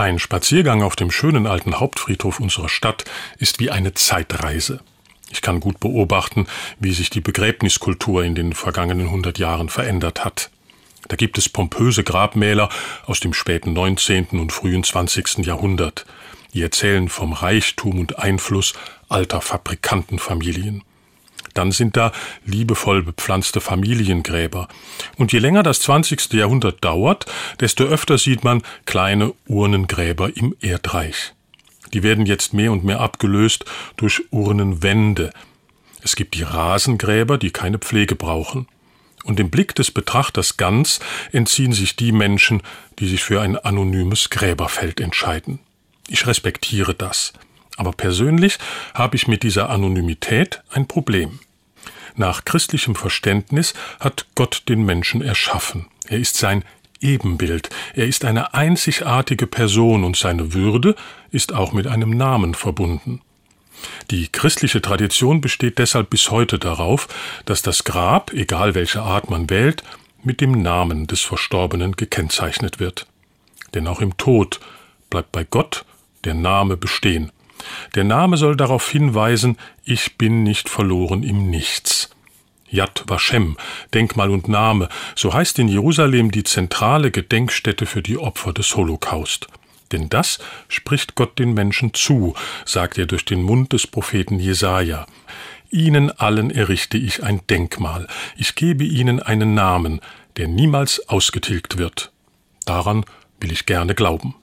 Ein Spaziergang auf dem schönen alten Hauptfriedhof unserer Stadt ist wie eine Zeitreise. Ich kann gut beobachten, wie sich die Begräbniskultur in den vergangenen hundert Jahren verändert hat. Da gibt es pompöse Grabmäler aus dem späten 19. und frühen 20. Jahrhundert. Die erzählen vom Reichtum und Einfluss alter Fabrikantenfamilien. Dann sind da liebevoll bepflanzte Familiengräber. Und je länger das 20. Jahrhundert dauert, desto öfter sieht man kleine Urnengräber im Erdreich. Die werden jetzt mehr und mehr abgelöst durch Urnenwände. Es gibt die Rasengräber, die keine Pflege brauchen. Und dem Blick des Betrachters ganz entziehen sich die Menschen, die sich für ein anonymes Gräberfeld entscheiden. Ich respektiere das. Aber persönlich habe ich mit dieser Anonymität ein Problem. Nach christlichem Verständnis hat Gott den Menschen erschaffen. Er ist sein Ebenbild. Er ist eine einzigartige Person und seine Würde ist auch mit einem Namen verbunden. Die christliche Tradition besteht deshalb bis heute darauf, dass das Grab, egal welche Art man wählt, mit dem Namen des Verstorbenen gekennzeichnet wird. Denn auch im Tod bleibt bei Gott der Name bestehen. Der Name soll darauf hinweisen, ich bin nicht verloren im Nichts. Yad Vashem, Denkmal und Name, so heißt in Jerusalem die zentrale Gedenkstätte für die Opfer des Holocaust. Denn das spricht Gott den Menschen zu, sagt er durch den Mund des Propheten Jesaja. Ihnen allen errichte ich ein Denkmal. Ich gebe ihnen einen Namen, der niemals ausgetilgt wird. Daran will ich gerne glauben.